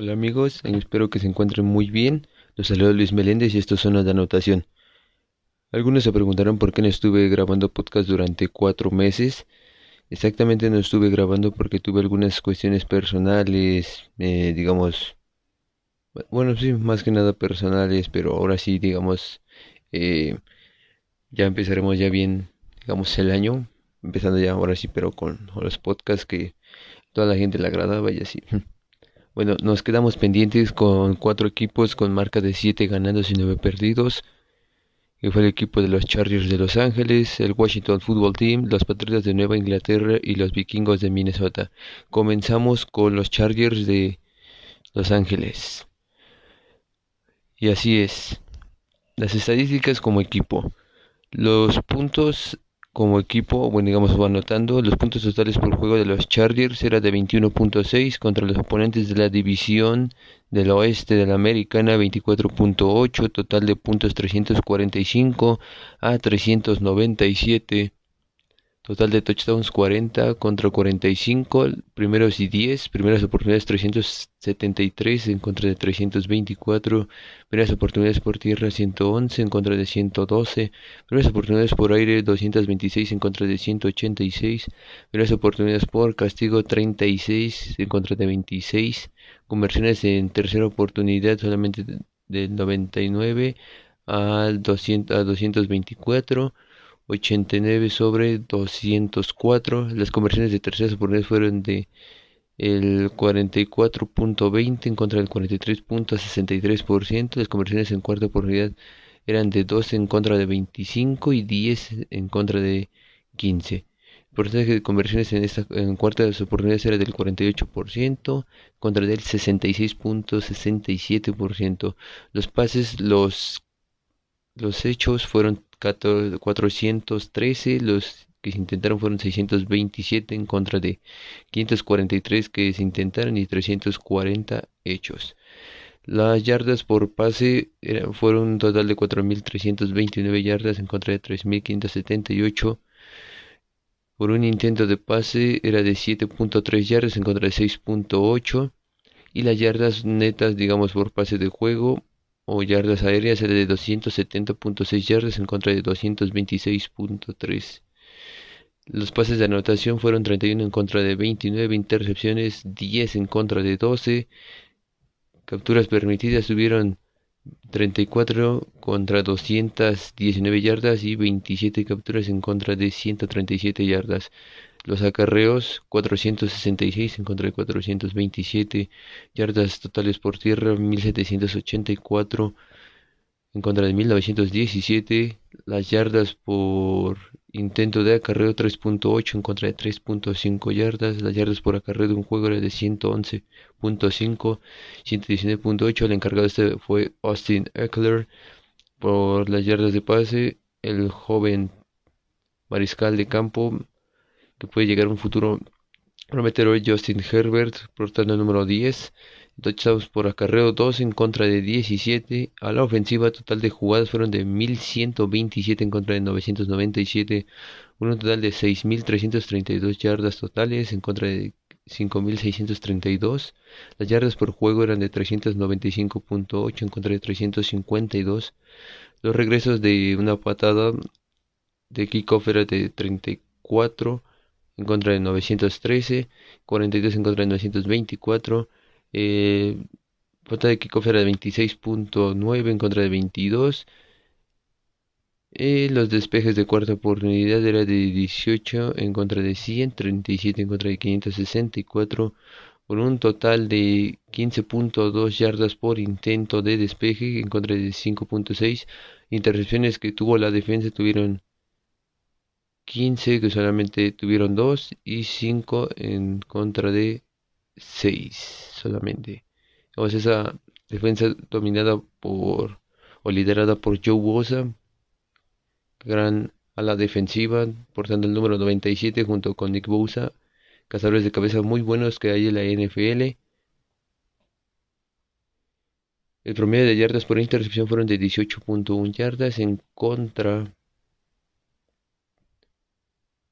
Hola amigos, espero que se encuentren muy bien. Los saluda Luis Meléndez y estos son las de anotación. Algunos se preguntarán por qué no estuve grabando podcast durante cuatro meses. Exactamente no estuve grabando porque tuve algunas cuestiones personales, eh, digamos, bueno, sí, más que nada personales, pero ahora sí, digamos, eh, ya empezaremos ya bien, digamos, el año, empezando ya ahora sí, pero con los podcasts que toda la gente le agradaba y así. Bueno, nos quedamos pendientes con cuatro equipos con marca de 7 ganados y 9 perdidos. Que fue el equipo de los Chargers de Los Ángeles, el Washington Football Team, los Patriotas de Nueva Inglaterra y los Vikingos de Minnesota. Comenzamos con los Chargers de Los Ángeles. Y así es. Las estadísticas como equipo. Los puntos como equipo, bueno, digamos, anotando los puntos totales por juego de los Chargers era de 21.6 contra los oponentes de la división del oeste de la americana 24.8, total de puntos 345 a 397. Total de touchdowns 40 contra 45, primeros y 10, primeras oportunidades 373 en contra de 324, primeras oportunidades por tierra 111 en contra de 112, primeras oportunidades por aire 226 en contra de 186, primeras oportunidades por castigo 36 en contra de 26, conversiones en tercera oportunidad solamente del 99 al 200, a 224, 89 sobre 204. Las conversiones de terceras oportunidades fueron de el 44.20 en contra del 43.63%. Las conversiones en cuarta oportunidad eran de 12 en contra de 25 y 10 en contra de 15. El porcentaje de conversiones en esta en cuarta de las oportunidades era del 48% contra del 66.67%. Los pases, los los hechos fueron 413, los que se intentaron fueron 627 en contra de 543 que se intentaron y 340 hechos. Las yardas por pase fueron un total de 4.329 yardas en contra de 3.578. Por un intento de pase era de 7.3 yardas en contra de 6.8. Y las yardas netas, digamos, por pase de juego o yardas aéreas de 270.6 yardas en contra de 226.3. Los pases de anotación fueron 31 en contra de 29, intercepciones 10 en contra de 12. Capturas permitidas tuvieron 34 contra 219 yardas y 27 capturas en contra de 137 yardas. Los acarreos 466 en contra de 427. Yardas totales por tierra 1784 en contra de 1917. Las yardas por intento de acarreo 3.8 en contra de 3.5 yardas. Las yardas por acarreo de un juego era de 111.5, 119.8. El encargado este fue Austin Eckler. Por las yardas de pase, el joven mariscal de campo que puede llegar un futuro prometedor Justin Herbert, portando el número 10. Touchdowns por acarreo 2 en contra de 17. A la ofensiva total de jugadas fueron de 1127 en contra de 997. Un total de 6332 yardas totales en contra de 5632. Las yardas por juego eran de 395.8 en contra de 352. Los regresos de una patada de kickoff era de 34 en contra de 913, 42 en contra de 924, eh, de kickoff era de 26.9 en contra de 22, eh, los despejes de cuarta oportunidad era de 18 en contra de 100, 37 en contra de 564, con un total de 15.2 yardas por intento de despeje en contra de 5.6. Intercepciones que tuvo la defensa tuvieron 15 que solamente tuvieron 2 y 5 en contra de 6 solamente. Vamos, esa defensa dominada por o liderada por Joe Bosa, gran a la defensiva, portando el número 97 junto con Nick Bosa, cazadores de cabeza muy buenos que hay en la NFL. El promedio de yardas por intercepción fueron de 18.1 yardas en contra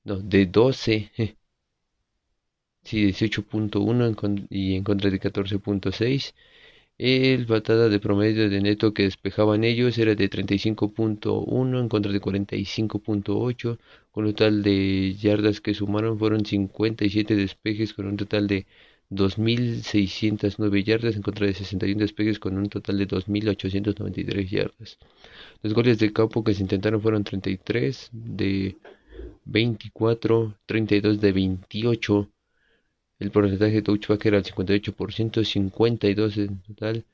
no, de 12. sí, 18.1 y en contra de 14.6. El batada de promedio de neto que despejaban ellos era de 35.1 en contra de 45.8. Con un total de yardas que sumaron fueron 57 despejes con un total de 2.609 yardas en contra de 61 despejes con un total de 2.893 yardas. Los goles de campo que se intentaron fueron 33 de 24, 32 de 28 el porcentaje de touchback era el 58%, 52 en total.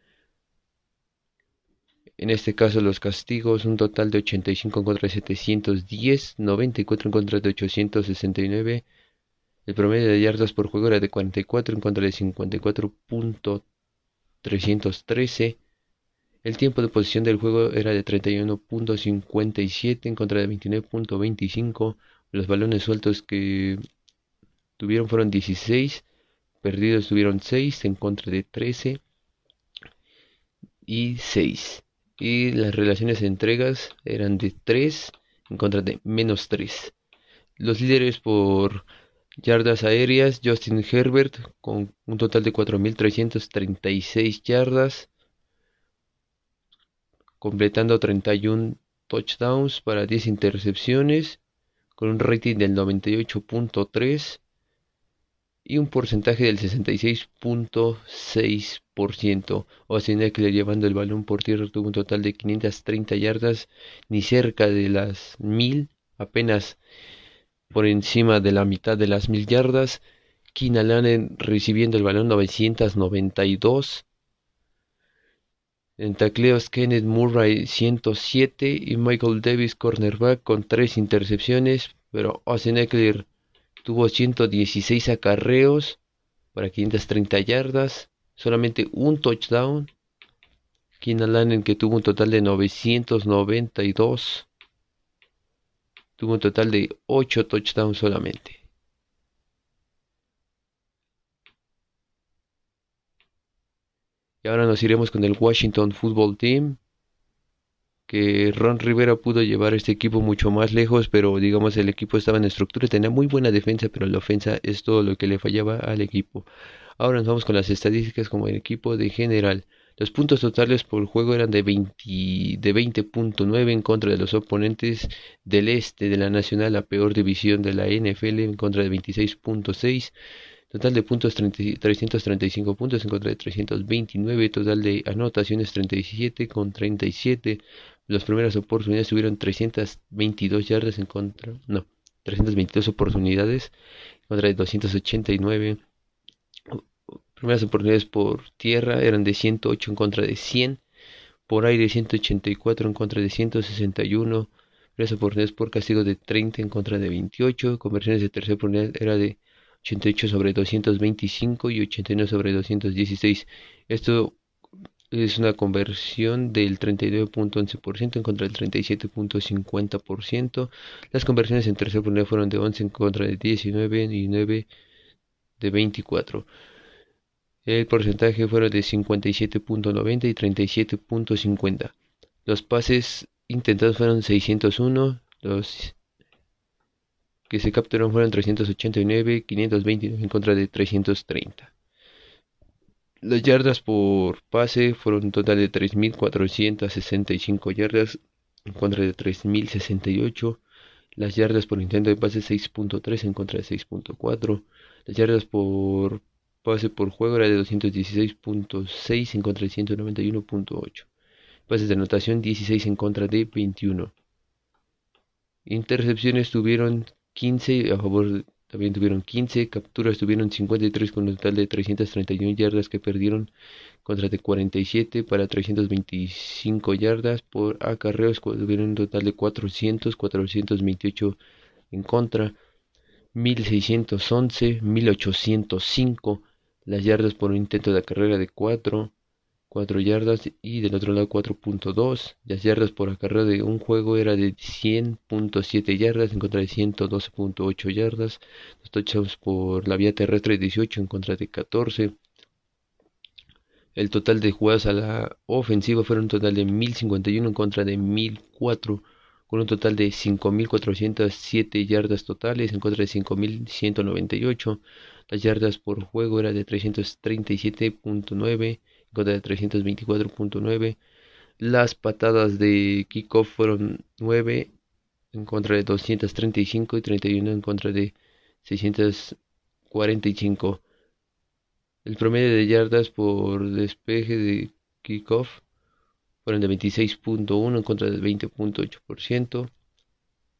En este caso los castigos, un total de 85 en contra de 710, 94 en contra de 869. El promedio de yardas por juego era de 44 en contra de 54.313. El tiempo de posición del juego era de 31.57 en contra de 29.25. Los balones sueltos que tuvieron fueron 16, perdidos tuvieron 6 en contra de 13 y 6. Y las relaciones entregas eran de 3 en contra de menos 3. Los líderes por yardas aéreas, Justin Herbert con un total de 4.336 yardas, completando 31 touchdowns para 10 intercepciones, con un rating del 98.3 y un porcentaje del 66.6%. le llevando el balón por tierra tuvo un total de 530 yardas, ni cerca de las 1000, apenas por encima de la mitad de las 1000 yardas. Keenan recibiendo el balón 992. En tacleos Kenneth Murray 107 y Michael Davis cornerback con 3 intercepciones, pero Austin Eckler Tuvo 116 acarreos para 530 yardas, solamente un touchdown. Keenan Allen que tuvo un total de 992. Tuvo un total de 8 touchdowns solamente. Y ahora nos iremos con el Washington Football Team que Ron Rivera pudo llevar este equipo mucho más lejos, pero digamos el equipo estaba en estructura, tenía muy buena defensa, pero la ofensa es todo lo que le fallaba al equipo. Ahora nos vamos con las estadísticas como el equipo de general. Los puntos totales por juego eran de 20 de 20.9 en contra de los oponentes del este de la Nacional, la peor división de la NFL, en contra de 26.6. Total de puntos 335 puntos en contra de 329. Total de anotaciones 37 con 37. Las primeras oportunidades tuvieron 322 yardas en contra, no, 322 oportunidades en contra de 289. Primeras oportunidades por tierra eran de 108 en contra de 100. Por aire 184 en contra de 161. Primeras oportunidades por castigo de 30 en contra de 28. Conversiones de tercera oportunidad era de 88 sobre 225 y 89 sobre 216. Esto es una conversión del 39.11% en contra del 37.50%. Las conversiones en tercer oportunidad fueron de 11 en contra de 19 y 9 de 24. El porcentaje fueron de 57.90 y 37.50. Los pases intentados fueron 601, los que se capturaron fueron 389, 529 en contra de 330. Las yardas por pase fueron un total de 3.465 yardas en contra de 3.068. Las yardas por intento de pase 6.3 en contra de 6.4. Las yardas por pase por juego era de 216.6 en contra de 191.8. Pases de anotación 16 en contra de 21. Intercepciones tuvieron 15 a favor también tuvieron 15 capturas, tuvieron 53 con un total de 331 yardas que perdieron contra de 47 para 325 yardas por acarreos, tuvieron un total de 400, 428 en contra, 1611, 1805 las yardas por un intento de carrera de 4, 4 yardas y del otro lado 4.2. Las yardas por acarreo de un juego era de 100.7 yardas en contra de 112.8 yardas. Los touchdowns por la vía terrestre 18 en contra de 14. El total de jugadas a la ofensiva fueron un total de 1051 en contra de 1004 con un total de 5.407 yardas totales en contra de 5.198. Las yardas por juego era de 337.9 en contra de 324.9. Las patadas de kickoff fueron 9 en contra de 235 y 31 en contra de 645. El promedio de yardas por despeje de kickoff fueron de 26.1 en contra del 20.8%.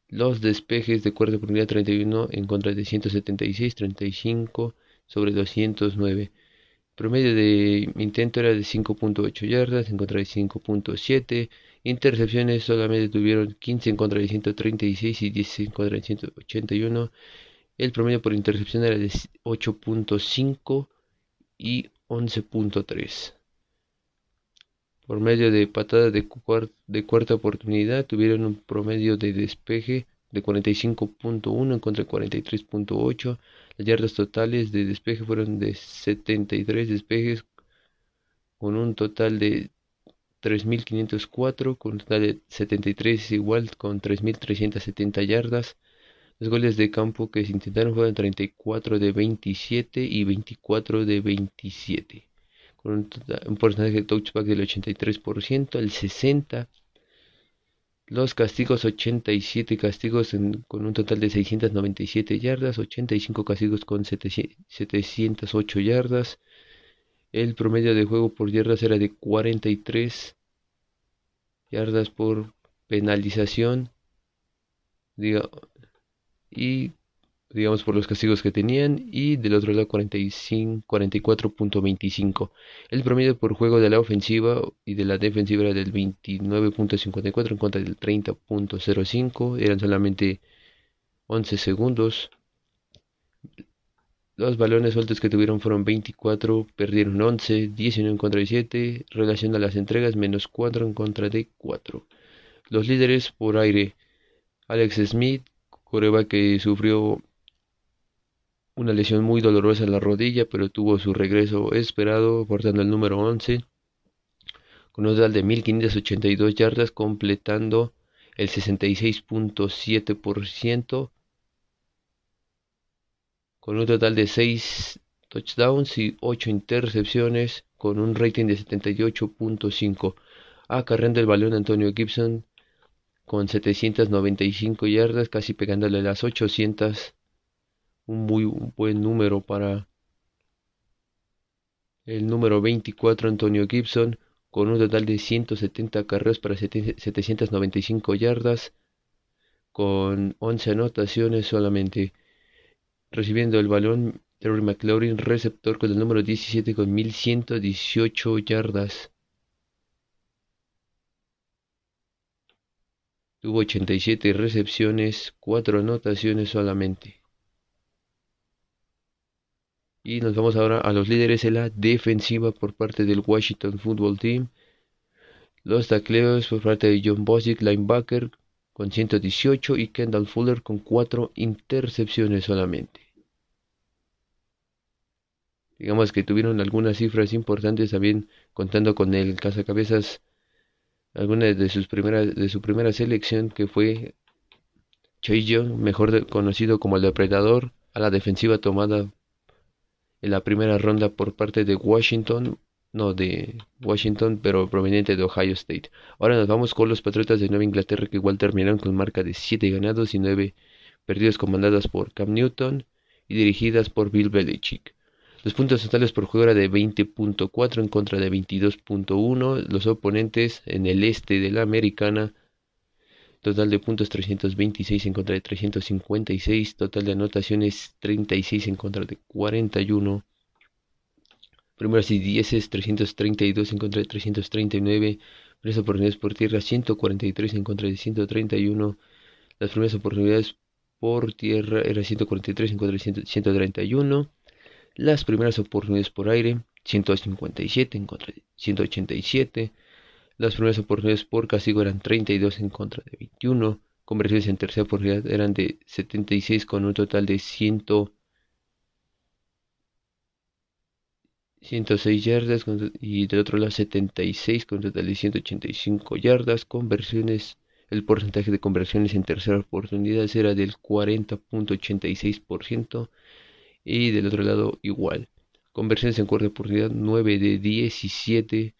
Los despejes de cuarta oportunidad 31 en contra de 176, 35 sobre 209. Promedio de intento era de 5.8 yardas en contra de 5.7. Intercepciones solamente tuvieron 15 en contra de 136 y 10 en contra de 181. El promedio por intercepción era de 8.5 y 11.3 por medio de patadas de, cuarta oportunidad tuvieron un promedio de despeje de 45.1 en contra de 43.8. Las yardas totales de despeje fueron de 73 despejes con un total de 3.504, con un total de 73 igual con 3.370 yardas. Los goles de campo que se intentaron fueron 34 de 27 y 24 de 27 con un, porcentaje de touchback del 83%, el 60%, los castigos 87 castigos con un total de 697 yardas, 85 castigos con 708 yardas, el promedio de juego por yardas era de 43 yardas por penalización. Y digamos por los castigos que tenían y del otro lado 45 44.25 el promedio por juego de la ofensiva y de la defensiva era del 29.54 en contra del 30.05 eran solamente 11 segundos. Los balones sueltos que tuvieron fueron 24 perdieron 11 19 en contra de 7 relación a las entregas menos 4 en contra de 4 los líderes por aire Alex Smith coreba que sufrió una lesión muy dolorosa en la rodilla, pero tuvo su regreso esperado, portando el número 11, con un total de 1582 yardas, completando el 66.7%, con un total de 6 touchdowns y 8 intercepciones, con un rating de 78.5. Acarreando el balón Antonio Gibson con 795 yardas, casi pegándole las 800 un muy buen número para el número 24 Antonio Gibson con un total de 170 carreras para 795 yardas con 11 anotaciones solamente recibiendo el balón Terry McLaurin receptor con el número 17 con 1118 yardas. Tuvo 87 recepciones 4 anotaciones solamente y nos vamos ahora a los líderes de la defensiva por parte del Washington Football Team. Los tacleos por parte de John Bosick, linebacker, con 118 y Kendall Fuller con 4 intercepciones solamente. Digamos que tuvieron algunas cifras importantes también contando con el cazacabezas alguna de sus primeras de su primera selección que fue Chase Young, mejor conocido como el depredador, a la defensiva tomada en la primera ronda por parte de Washington, no de Washington, pero proveniente de Ohio State. Ahora nos vamos con los Patriotas de Nueva Inglaterra que igual terminaron con marca de 7 ganados y 9 perdidos comandadas por Cam Newton y dirigidas por Bill Belichick. Los puntos totales por juego era de 20.4 en contra de 22.1. Los oponentes en el este de la americana Total de puntos 326 en contra de 356. Total de anotaciones 36 en contra de 41. Primeras y dieces 332 en contra de 339. Primeras oportunidades por tierra 143 en contra de 131. Las primeras oportunidades por tierra era 143 en contra de 131. Las primeras oportunidades por aire 157 en contra de 187. Las primeras oportunidades por castigo eran 32 en contra de 21. Conversiones en tercera oportunidad eran de 76 con un total de 100, 106 yardas y del otro lado 76 con un total de 185 yardas. Conversiones El porcentaje de conversiones en tercera oportunidad era del 40.86% y del otro lado igual. Conversiones en cuarta oportunidad 9 de 17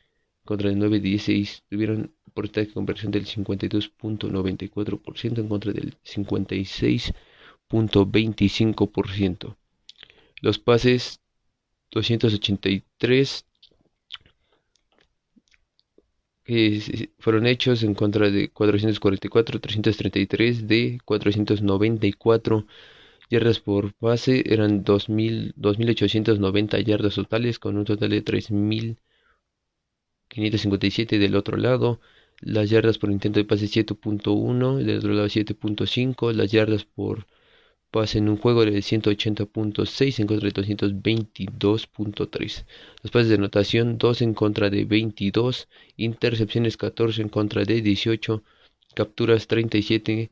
contra el 9 de 16 tuvieron porcentaje de conversión del 52.94% en contra del 56.25%. Los pases 283 que fueron hechos en contra de 444, 333 de 494 yardas por pase, eran 2.000, 2.890 yardas totales con un total de 3.557 del otro lado, las yardas por intento de pase 7.1, del otro lado 7.5, las yardas por pase en un juego de 180.6 en contra de 222.3. Los pases de anotación 2 en contra de 22, intercepciones 14 en contra de 18, capturas 37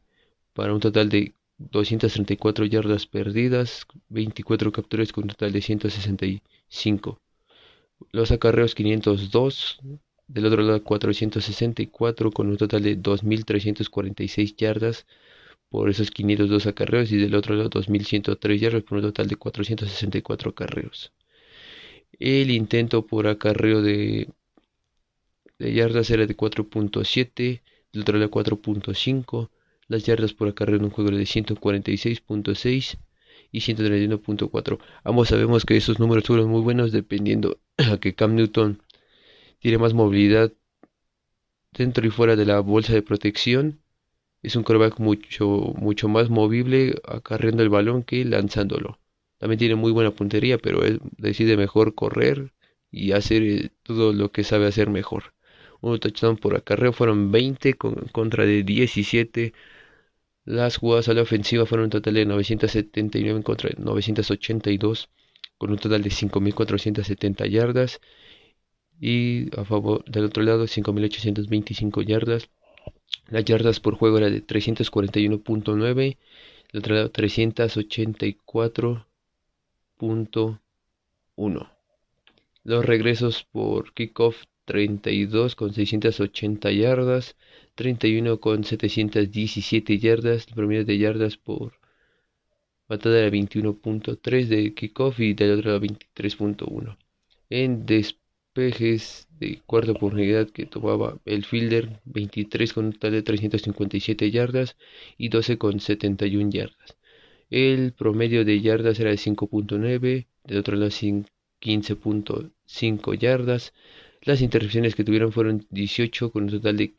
para un total de 234 yardas perdidas, 24 capturas con un total de 165. Los acarreos 502, del otro lado 464 con un total de 2.346 yardas por esos 502 acarreos y del otro lado 2103 yardas por un total de 464 acarreos. El intento por acarreo de, de yardas era de 4.7, del otro lado 4.5, las yardas por acarreo en un juego de 146.6 y 131.4. Ambos sabemos que esos números fueron muy buenos dependiendo que Cam Newton tiene más movilidad dentro y fuera de la bolsa de protección es un quarterback mucho, mucho más movible acarreando el balón que lanzándolo. También tiene muy buena puntería, pero él decide mejor correr y hacer eh, todo lo que sabe hacer mejor. Un touchdown por acarreo fueron 20 contra de 17. Las jugadas a la ofensiva fueron un total de 979 contra 982, con un total de 5.470 yardas. Y a favor del otro lado, 5.825 yardas las yardas por juego era de 341.9, el otro lado 384.1. Los regresos por kickoff 32 con 680 yardas, 31 con 717 yardas, el promedio de yardas por patada era 21.3 de kickoff y del otro lado 23.1. En despejes de cuarta oportunidad que tomaba el fielder, 23 con un total de 357 yardas y 12 con 71 yardas. El promedio de yardas era de 5.9, del otro lado 15.5 yardas. Las intercepciones que tuvieron fueron 18 con un total de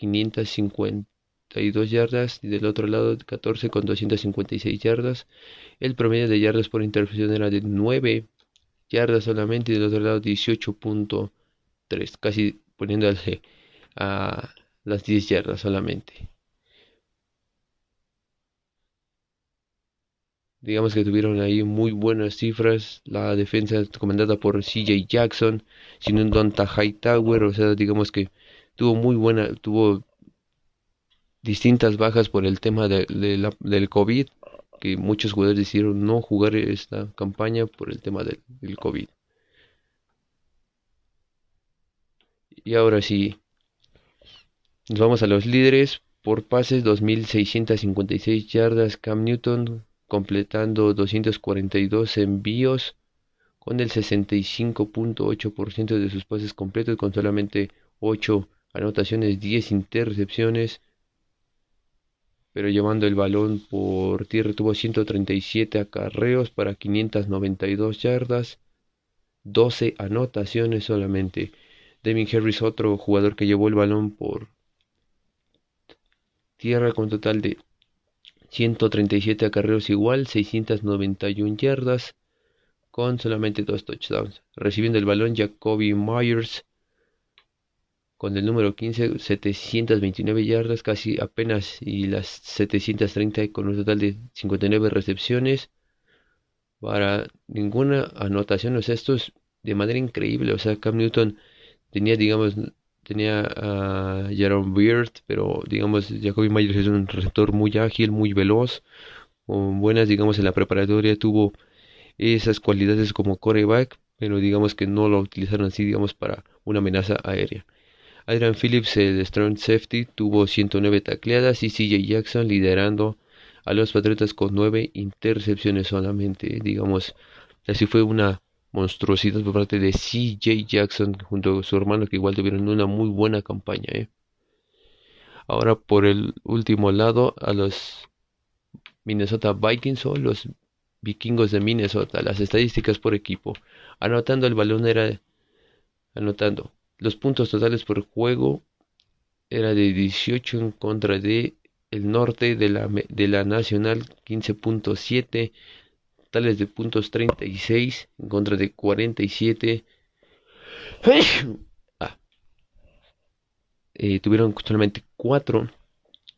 552 yardas y del otro lado 14 con 256 yardas. El promedio de yardas por intercepción era de 9 yardas solamente y del otro lado 18.3 casi poniéndole a las 10 yardas solamente. Digamos que tuvieron ahí muy buenas cifras. La defensa comandada por CJ Jackson, sin un Donta Hightower, o sea, digamos que tuvo muy buena, tuvo distintas bajas por el tema de, del COVID, que muchos jugadores decidieron no jugar esta campaña por el tema del COVID. Y ahora sí, nos vamos a los líderes. Por pases, 2.656 yardas. Cam Newton completando 242 envíos con el 65.8% de sus pases completos, con solamente 8 anotaciones, 10 intercepciones. Pero llevando el balón por tierra tuvo 137 acarreos para 592 yardas, 12 anotaciones solamente. Devin Harris, otro jugador que llevó el balón por tierra con total de 137 acarreos igual, 691 yardas, con solamente dos touchdowns. Recibiendo el balón, Jacoby Myers con el número 15, 729 yardas, casi apenas, y las 730 con un total de 59 recepciones. Para ninguna anotación, o sea, de manera increíble. O sea, Cam Newton tenía, digamos, tenía a Jaron Beard, pero digamos, Jacoby Myers es un receptor muy ágil, muy veloz, con buenas, digamos, en la preparatoria tuvo esas cualidades como coreback, pero digamos que no lo utilizaron así, digamos, para una amenaza aérea. Adrian Phillips, el strong safety, tuvo 109 tacleadas y CJ Jackson liderando a los Patriotas con 9 intercepciones solamente. Digamos, así fue una monstruosidad por parte de CJ Jackson junto a su hermano que igual tuvieron una muy buena campaña. ¿eh? Ahora por el último lado a los Minnesota Vikings o los vikingos de Minnesota. Las estadísticas por equipo. Anotando el balón era... Anotando. Los puntos totales por juego era de 18 en contra de el norte de la, de la Nacional 15.7 tales de puntos 36 en contra de 47 ah. eh, tuvieron solamente 4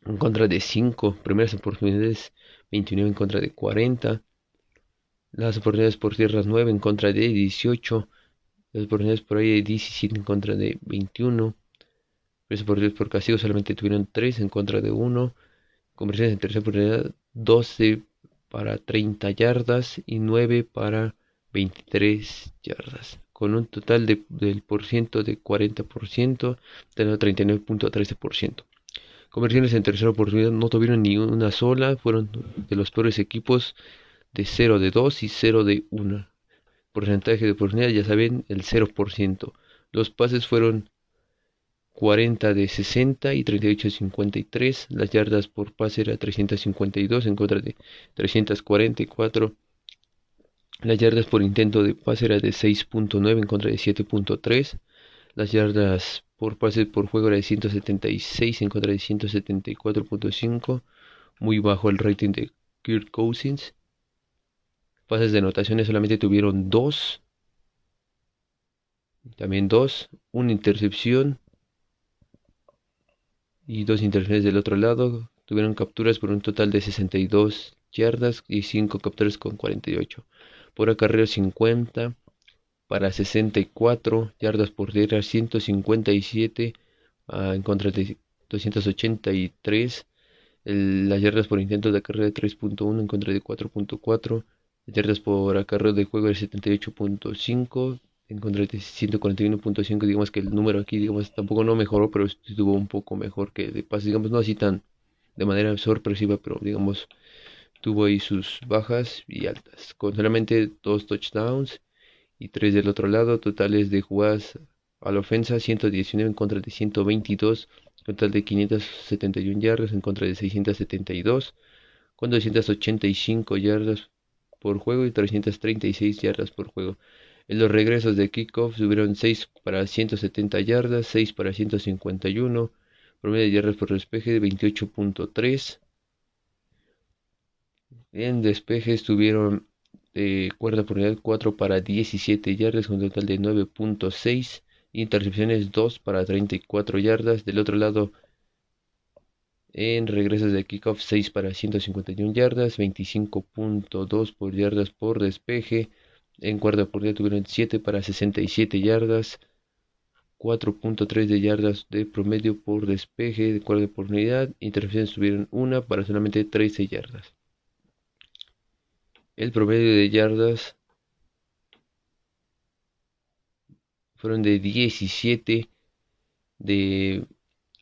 en contra de 5 primeras oportunidades 29 en contra de 40 las oportunidades por tierras 9 en contra de 18 las oportunidades por ahí 17 en contra de 21 las oportunidades por castigo solamente tuvieron 3 en contra de 1 conversiones en tercera oportunidad 12 para 30 yardas y 9 para 23 yardas, con un total de, del por ciento de 40%, de 39.13%. Conversiones en tercera oportunidad no tuvieron ni una sola, fueron de los peores equipos de 0 de 2 y 0 de 1. Porcentaje de oportunidad, ya saben, el 0%. Los pases fueron 40 de 60 y 38 de 53. Las yardas por pase era 352 en contra de 344. Las yardas por intento de pase era de 6.9 en contra de 7.3. Las yardas por pase por juego era de 176 en contra de 174.5. Muy bajo el rating de Kirk Cousins. Pases de anotaciones solamente tuvieron 2. También 2. Una intercepción y dos interferencias del otro lado. Tuvieron capturas por un total de 62 yardas y 5 capturas con 48. Por acarreo 50 para 64 yardas por tierra, 157 ah, en contra de 283. las yardas por intento de acarreo de 3.1 en contra de 4.4. Yardas por acarreo de juego de 78.5 en contra de 141.5 digamos que el número aquí digamos tampoco no mejoró pero estuvo un poco mejor que de pases digamos no así tan de manera sorpresiva pero digamos tuvo ahí sus bajas y altas con solamente dos touchdowns y tres del otro lado totales de jugadas a la ofensa 119 en contra de 122 total de 571 yardas en contra de 672 con 285 yardas por juego y 336 yardas por juego en los regresos de kickoff subieron 6 para 170 yardas, 6 para 151, promedio de yardas por despeje de 28.3. En despejes tuvieron de cuerda por unidad 4 para 17 yardas con un total de 9.6. Intercepciones 2 para 34 yardas. Del otro lado, en regresos de kickoff 6 para 151 yardas, 25.2 por yardas por despeje. En por día tuvieron 7 para 67 yardas, 4.3 de yardas de promedio por despeje de cuarta oportunidad. Intercepciones tuvieron 1 para solamente 13 yardas. El promedio de yardas fueron de 17 de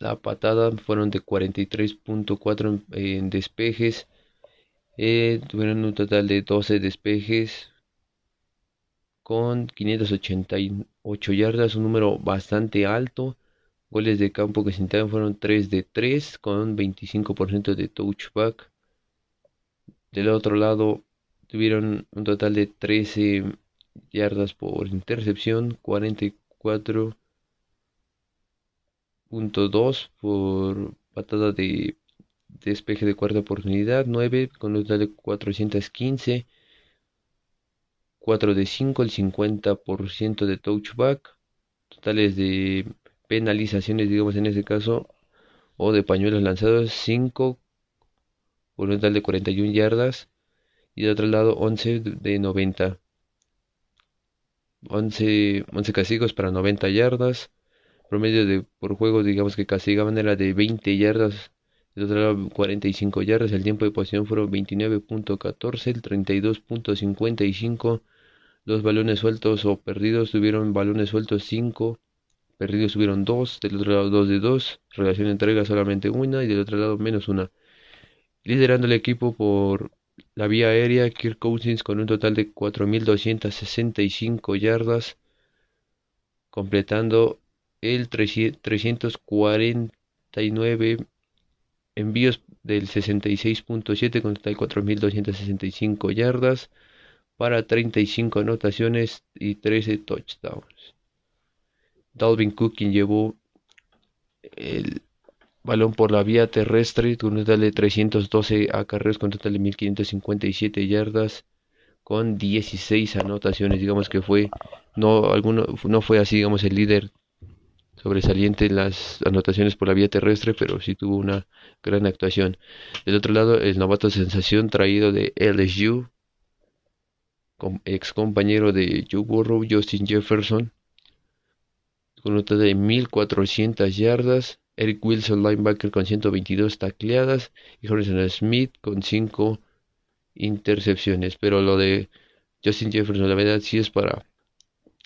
la patada fueron de 43.4 en, despejes eh, tuvieron un total de 12 despejes con 588 yardas, un número bastante alto. Goles de campo que se intentaron fueron 3 de 3 con 25% de touchback. Del otro lado tuvieron un total de 13 yardas por intercepción, 44.2 por patada de despeje de cuarta oportunidad, 9 con un total de 415 4 de 5, el 50% de touchback, totales de penalizaciones, digamos en este caso, o de pañuelos lanzados, 5 por un total de 41 yardas, y de otro lado 11 de 90. 11, 11 castigos para 90 yardas, promedio de por juego, digamos que castigaban era de 20 yardas, de otro lado 45 yardas, el tiempo de posición fueron 29.14, el 32.55 los balones sueltos o perdidos tuvieron balones sueltos 5, perdidos hubieron dos, del otro lado dos de dos, relación de entrega solamente una y del otro lado menos una. Liderando el equipo por la vía aérea, Kirk Cousins con un total de 4.265 yardas, completando el 349 envíos del 66.7 con total 4.265 yardas para 35 anotaciones y 13 touchdowns. Dalvin Cook quien llevó el balón por la vía terrestre con un total de 312 acarreos con total de 1557 yardas con 16 anotaciones digamos que fue no alguno no fue así digamos el líder sobresaliente en las anotaciones por la vía terrestre pero sí tuvo una gran actuación del otro lado el novato sensación traído de LSU ex compañero de Joe Burrow Justin Jefferson con un total de 1400 yardas Eric Wilson, linebacker, con 122 tacleadas y Harrison Smith con 5 intercepciones. Pero lo de Justin Jefferson, la verdad, sí es para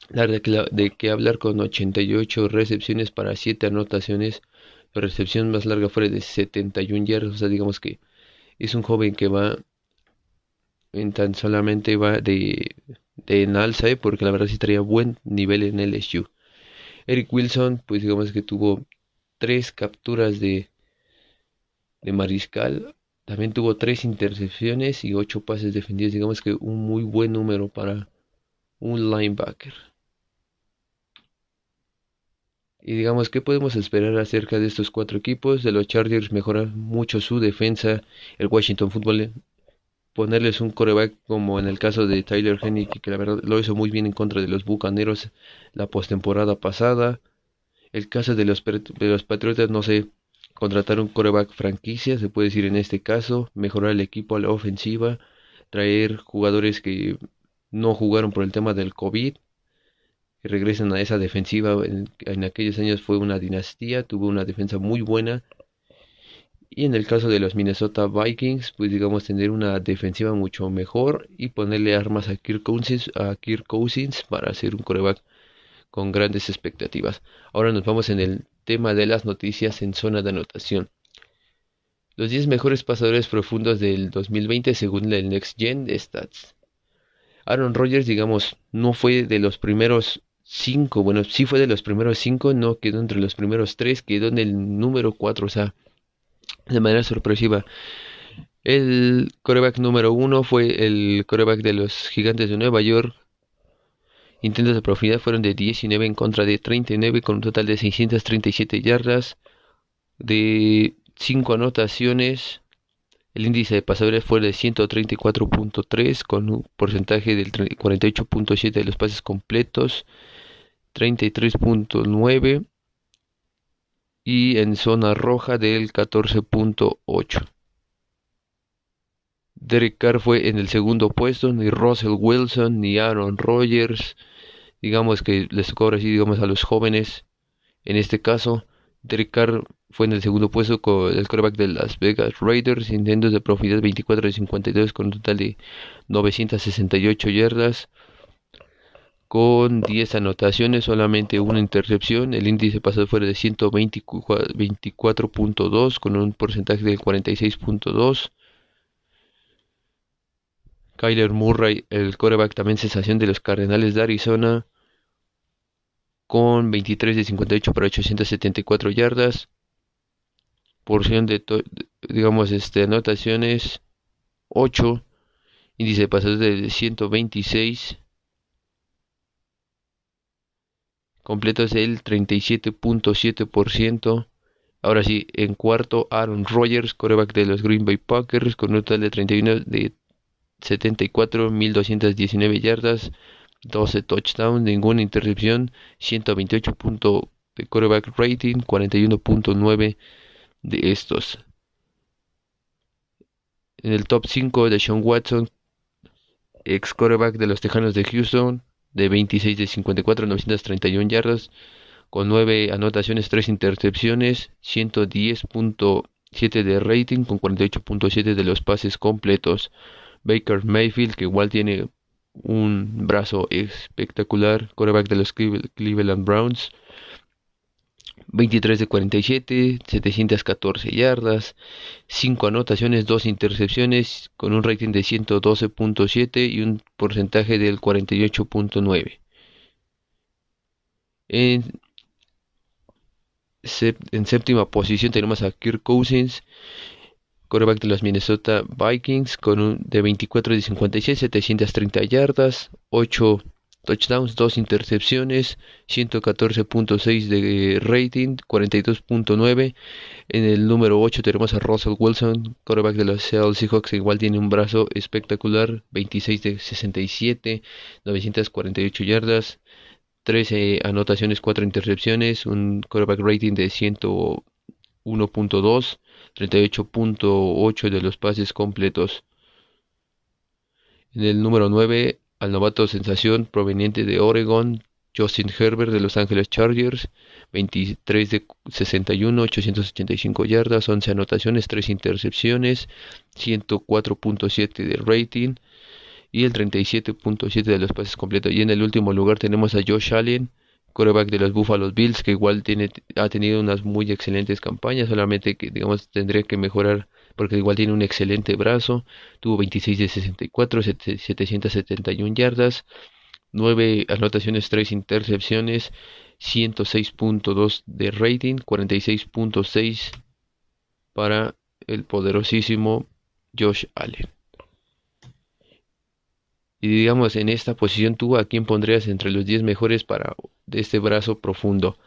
de, que hablar con 88 recepciones para 7 anotaciones. La recepción más larga fue de 71 yardas. O sea, digamos que es un joven que va en tan solamente va de, de en alza, ¿eh? porque la verdad sí traía buen nivel en el LSU. Eric Wilson, pues digamos que tuvo tres capturas de, de Mariscal. También tuvo tres intercepciones y ocho pases defendidos. Digamos que un muy buen número para un linebacker. Y digamos, ¿qué podemos esperar acerca de estos cuatro equipos? De los Chargers mejora mucho su defensa. El Washington Football ponerles un coreback como en el caso de Tyler Hennig, que la verdad lo hizo muy bien en contra de los Bucaneros la postemporada pasada. El caso de los, de los Patriotas, no sé, contratar un coreback franquicia, se puede decir en este caso, mejorar el equipo a la ofensiva, traer jugadores que no jugaron por el tema del COVID, que regresen a esa defensiva. En, en, aquellos años fue una dinastía, tuvo una defensa muy buena. Y en el caso de los Minnesota Vikings, pues digamos tener una defensiva mucho mejor y ponerle armas a Kirk Cousins, a Kirk Cousins para hacer un coreback con grandes expectativas. Ahora nos vamos en el tema de las noticias en zona de anotación. Los 10 mejores pasadores profundos del 2020 según el Next Gen Stats. Aaron Rodgers, digamos, no fue de los primeros 5, bueno, sí fue de los primeros 5, no quedó entre los primeros 3, quedó en el número 4, o sea, de manera sorpresiva. El coreback número 1 fue el coreback de los Gigantes de Nueva York, Intentos de profundidad fueron de 19 en contra de 39 con un total de 637 yardas, de 5 anotaciones. El índice de pasadores fue de 134.3 con un porcentaje del 48.7 de los pases completos, 33.9 y en zona roja del 14.8. Derek Carr fue en el segundo puesto, ni Russell Wilson, ni Aaron Rodgers, digamos que les tocó ahora sí, digamos, a los jóvenes. En este caso, Derek Carr fue en el segundo puesto con el quarterback de Las Vegas Raiders, intentos de profundidad 24 de 52 con un total de 968 yardas, con 10 anotaciones, solamente una intercepción. El índice pasado fuera de 124.2 con un porcentaje del 46.2. Kyler Murray, el coreback también sensación de los Cardenales de Arizona, con 23 de 58 para 874 yardas. Porción de, digamos, este, anotaciones 8. Índice de pasados de 126. Completos el 37.7%. Ahora sí, en cuarto, Aaron Rodgers, coreback de los Green Bay Packers, con un total de 31 de 74, 1219 yardas, 12 touchdowns, ninguna intercepción, 128 puntos de quarterback rating, 41.9 de estos. En el top 5 de Sean Watson, ex quarterback de los Tejanos de Houston, de 26 de 54, 931 yardas, con 9 anotaciones, 3 intercepciones, 110.7 de rating, con 48.7 de los pases completos. Baker Mayfield, que igual tiene un brazo espectacular, quarterback de los Cleveland Browns, 23 de 47, 714 yardas, 5 anotaciones, 2 intercepciones con un rating de 112.7 y un porcentaje del 48.9. En, séptima posición tenemos a Kirk Cousins, quarterback de los Minnesota Vikings, con un de 24 de 56, 730 yardas, 8 touchdowns, 2 intercepciones, 114.6 de rating, 42.9. En el número 8 tenemos a Russell Wilson, quarterback de los Seattle Seahawks, igual tiene un brazo espectacular, 26 de 67, 948 yardas, 13 anotaciones, 4 intercepciones, un quarterback rating de 101.2, 38.8 de los pases completos. En el número 9 al novato sensación proveniente de Oregon, Justin Herbert de Los Angeles Chargers, 23 de 61, 885 yardas, 11 anotaciones, 3 intercepciones, 104.7 de rating y el 37.7 de los pases completos. Y en el último lugar tenemos a Josh Allen, quarterback de los Buffalo Bills, que igual tiene, ha tenido unas muy excelentes campañas, solamente que digamos tendría que mejorar porque igual tiene un excelente brazo, tuvo 26 de 64, 771 yardas, 9 anotaciones, 3 intercepciones, 106.2 de rating, 46.6 para el poderosísimo Josh Allen. Y digamos, en esta posición tú a quién pondrías entre los 10 mejores para de este brazo profundo.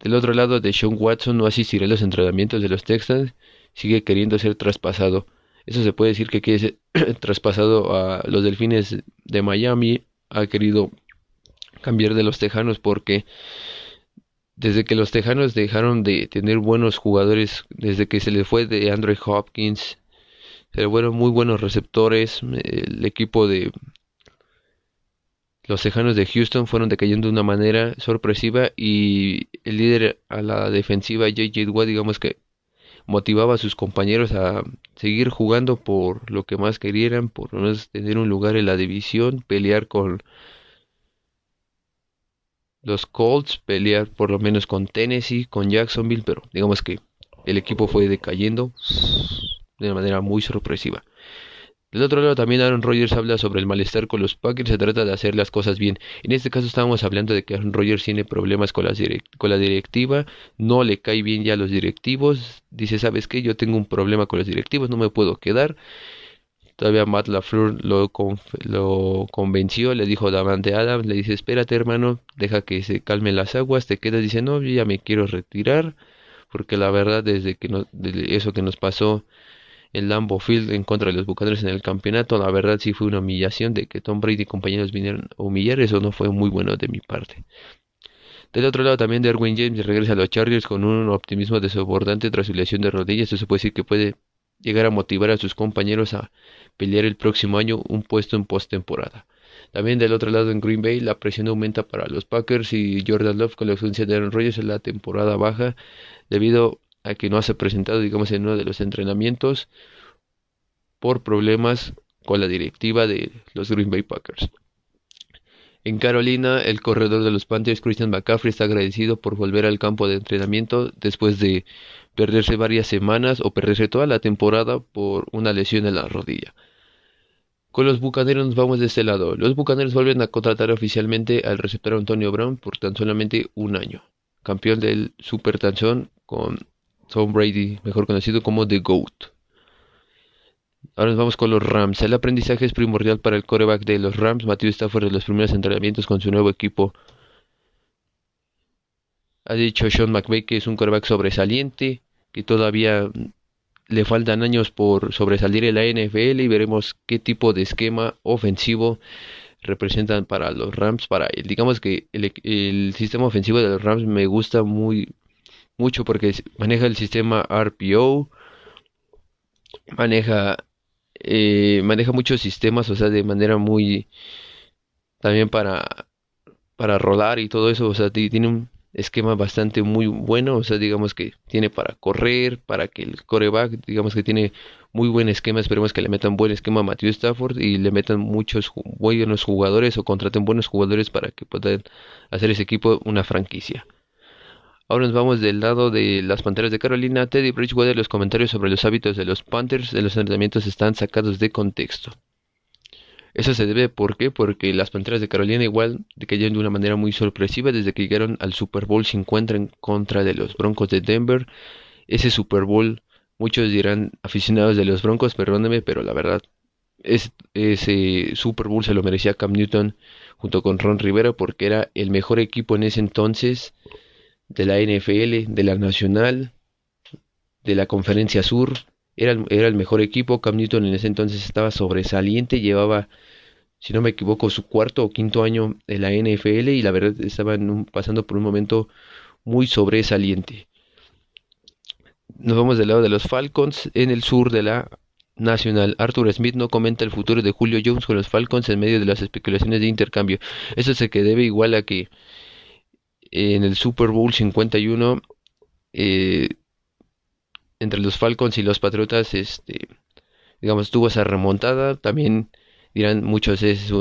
Del otro lado de Sean Watson no asistirá a los entrenamientos de los Texans sigue queriendo ser traspasado. Eso se puede decir que quiere ser traspasado a los Delfines de Miami. Ha querido cambiar de los Tejanos porque desde que los Tejanos dejaron de tener buenos jugadores, desde que se le fue de Andre Hopkins, se le fueron muy buenos receptores, el equipo de los Tejanos de Houston fueron decayendo de una manera sorpresiva y el líder a la defensiva, J.J. Watt, digamos que motivaba a sus compañeros a seguir jugando por lo que más querían, por menos tener un lugar en la división, pelear con los Colts, pelear por lo menos con Tennessee, con Jacksonville, pero digamos que el equipo fue decayendo de una manera muy sorpresiva. Del otro lado también Aaron Rodgers habla sobre el malestar con los Packers, se trata de hacer las cosas bien. En este caso estábamos hablando de que Aaron Rodgers tiene problemas con, con la directiva, no le cae bien ya a los directivos, dice, ¿sabes qué? Yo tengo un problema con los directivos, no me puedo quedar. Todavía Matt LaFleur lo, lo convenció, le dijo Davante Adams, le dice, espérate hermano, deja que se calmen las aguas, te quedas, dice, no, yo ya me quiero retirar, porque la verdad desde que no, eso que nos pasó el Lambo Field en contra de los Buccaneers en el campeonato. La verdad sí fue una humillación de que Tom Brady y compañeros vinieron a humillar. Eso no fue muy bueno de mi parte. Del otro lado también Derwin James regresa a los Chargers con un optimismo desbordante tras su lesión de rodillas. Eso puede decir que puede llegar a motivar a sus compañeros a pelear el próximo año un puesto en postemporada. También del otro lado en Green Bay la presión aumenta para los Packers y Jordan Love con la ausencia de Aaron Rodgers en la temporada baja debido a que no se ha presentado, digamos, en uno de los entrenamientos por problemas con la directiva de los Green Bay Packers. En Carolina, el corredor de los Panthers, Christian McCaffrey, está agradecido por volver al campo de entrenamiento después de perderse varias semanas o perderse toda la temporada por una lesión en la rodilla. Con los Bucaneros nos vamos de este lado. Los Bucaneros vuelven a contratar oficialmente al receptor Antonio Brown por tan solamente un año. Campeón del Super Tanzón con Tom Brady, mejor conocido como The GOAT. Ahora nos vamos con los Rams. El aprendizaje es primordial para el coreback de los Rams. Matthew Stafford en los primeros entrenamientos con su nuevo equipo. Ha dicho Sean McVay que es un coreback sobresaliente, que todavía le faltan años por sobresalir en la NFL y veremos qué tipo de esquema ofensivo representan para los Rams, para él. Digamos que el, el sistema ofensivo de los Rams me gusta muy mucho porque maneja el sistema RPO, maneja, eh, maneja muchos sistemas, o sea, de manera muy, también para, para rolar y todo eso, o sea, tiene un esquema bastante muy bueno, o sea, digamos que tiene para correr, para que el coreback, digamos que tiene muy buen esquema, esperemos que le metan buen esquema a Matthew Stafford y le metan muchos buenos jugadores o contraten buenos jugadores para que puedan hacer ese equipo una franquicia. Ahora nos vamos del lado de las Panteras de Carolina. Teddy Bridgewater, los comentarios sobre los hábitos de los Panthers de los entrenamientos están sacados de contexto. Eso se debe, ¿por qué? Porque las Panteras de Carolina igual cayeron de una manera muy sorpresiva desde que llegaron al Super Bowl 50 en contra de los Broncos de Denver. Ese Super Bowl, muchos dirán aficionados de los Broncos, perdónenme, pero la verdad, ese Super Bowl se lo merecía Cam Newton junto con Ron Rivera porque era el mejor equipo en ese entonces de la NFL, de la Nacional, de la Conferencia Sur, era el, era el mejor equipo. Cam Newton en ese entonces estaba sobresaliente, llevaba, si no me equivoco, su cuarto o quinto año en la NFL y la verdad estaban pasando por un momento muy sobresaliente. Nos vamos del lado de los Falcons en el sur de la Nacional. Arthur Smith no comenta el futuro de Julio Jones con los Falcons en medio de las especulaciones de intercambio. Eso se que debe igual a que en el Super Bowl 51 eh, entre los Falcons y los Patriotas, este, digamos, tuvo esa remontada. También dirán muchos,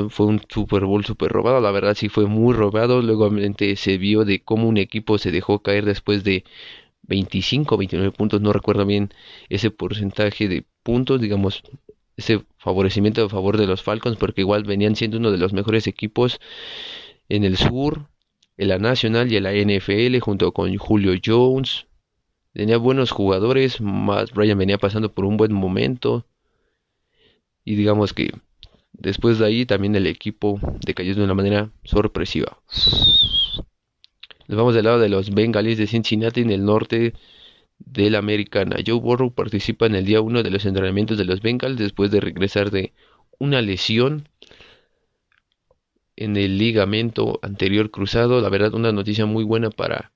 fue un Super Bowl super robado. La verdad sí fue muy robado. Luego se vio de cómo un equipo se dejó caer después de 25, 29 puntos. No recuerdo bien ese porcentaje de puntos, digamos, ese favorecimiento a favor de los Falcons, porque igual venían siendo uno de los mejores equipos en el sur, en la Nacional y en la NFL, junto con Julio Jones, Tenía buenos jugadores, más Brian venía pasando por un buen momento. Y digamos que después de ahí también el equipo decayó de una manera sorpresiva. Nos vamos del lado de los Bengalis de Cincinnati en el norte de la americana. Joe Burrow participa en el día 1 de los entrenamientos de los Bengals después de regresar de una lesión en el ligamento anterior cruzado. La verdad, una noticia muy buena para